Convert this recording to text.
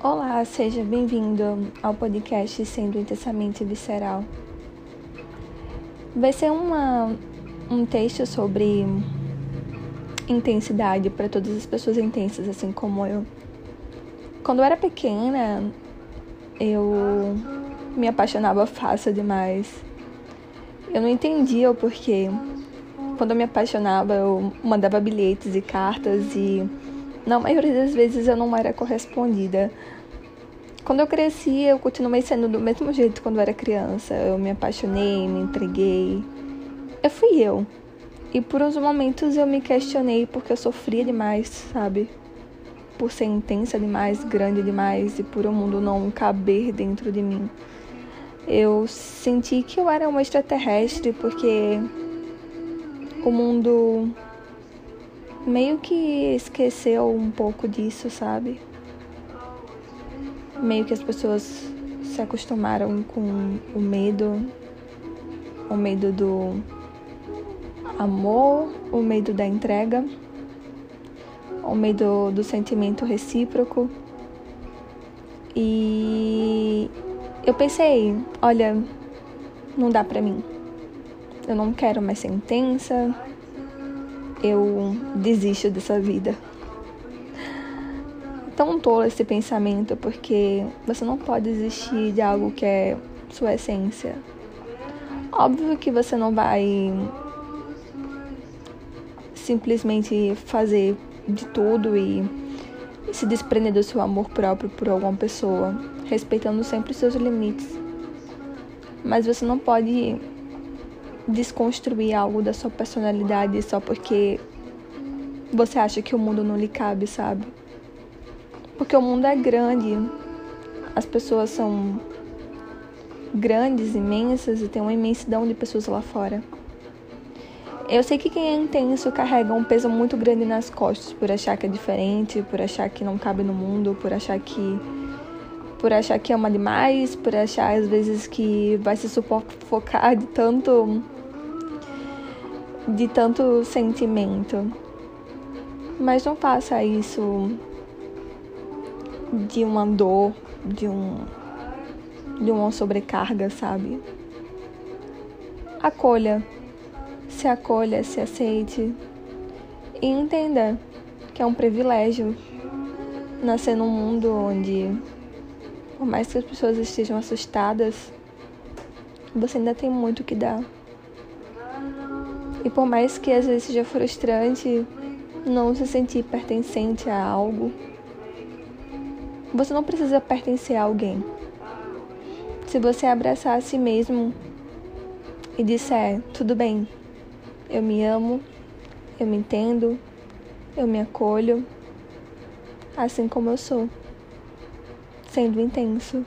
Olá, seja bem-vindo ao podcast Sendo Intensamente Visceral. Vai ser uma, um texto sobre intensidade para todas as pessoas intensas, assim como eu. Quando eu era pequena, eu me apaixonava fácil demais. Eu não entendia o porquê. Quando eu me apaixonava, eu mandava bilhetes e cartas e na maioria das vezes eu não era correspondida. Quando eu cresci, eu continuei sendo do mesmo jeito quando eu era criança. Eu me apaixonei, me entreguei. Eu fui eu. E por uns momentos eu me questionei porque eu sofria demais, sabe? Por ser intensa demais, grande demais e por o mundo não caber dentro de mim. Eu senti que eu era uma extraterrestre porque o mundo meio que esqueceu um pouco disso, sabe? Meio que as pessoas se acostumaram com o medo, o medo do amor, o medo da entrega, o medo do sentimento recíproco. E eu pensei, olha, não dá pra mim. Eu não quero mais ser intensa, eu desisto dessa vida. Tão tolo esse pensamento, porque você não pode desistir de algo que é sua essência. Óbvio que você não vai simplesmente fazer de tudo e se desprender do seu amor próprio por alguma pessoa, respeitando sempre os seus limites. Mas você não pode desconstruir algo da sua personalidade só porque você acha que o mundo não lhe cabe, sabe? Porque o mundo é grande, as pessoas são grandes, imensas e tem uma imensidão de pessoas lá fora. Eu sei que quem é intenso carrega um peso muito grande nas costas por achar que é diferente, por achar que não cabe no mundo, por achar que por achar que ama demais, por achar às vezes que vai se sufocar de tanto de tanto sentimento. Mas não faça isso de uma dor, de um de uma sobrecarga, sabe? Acolha, se acolha, se aceite e entenda que é um privilégio nascer num mundo onde, por mais que as pessoas estejam assustadas, você ainda tem muito que dar. E por mais que às vezes seja frustrante não se sentir pertencente a algo, você não precisa pertencer a alguém. Se você abraçar a si mesmo e disser: tudo bem, eu me amo, eu me entendo, eu me acolho, assim como eu sou, sendo intenso.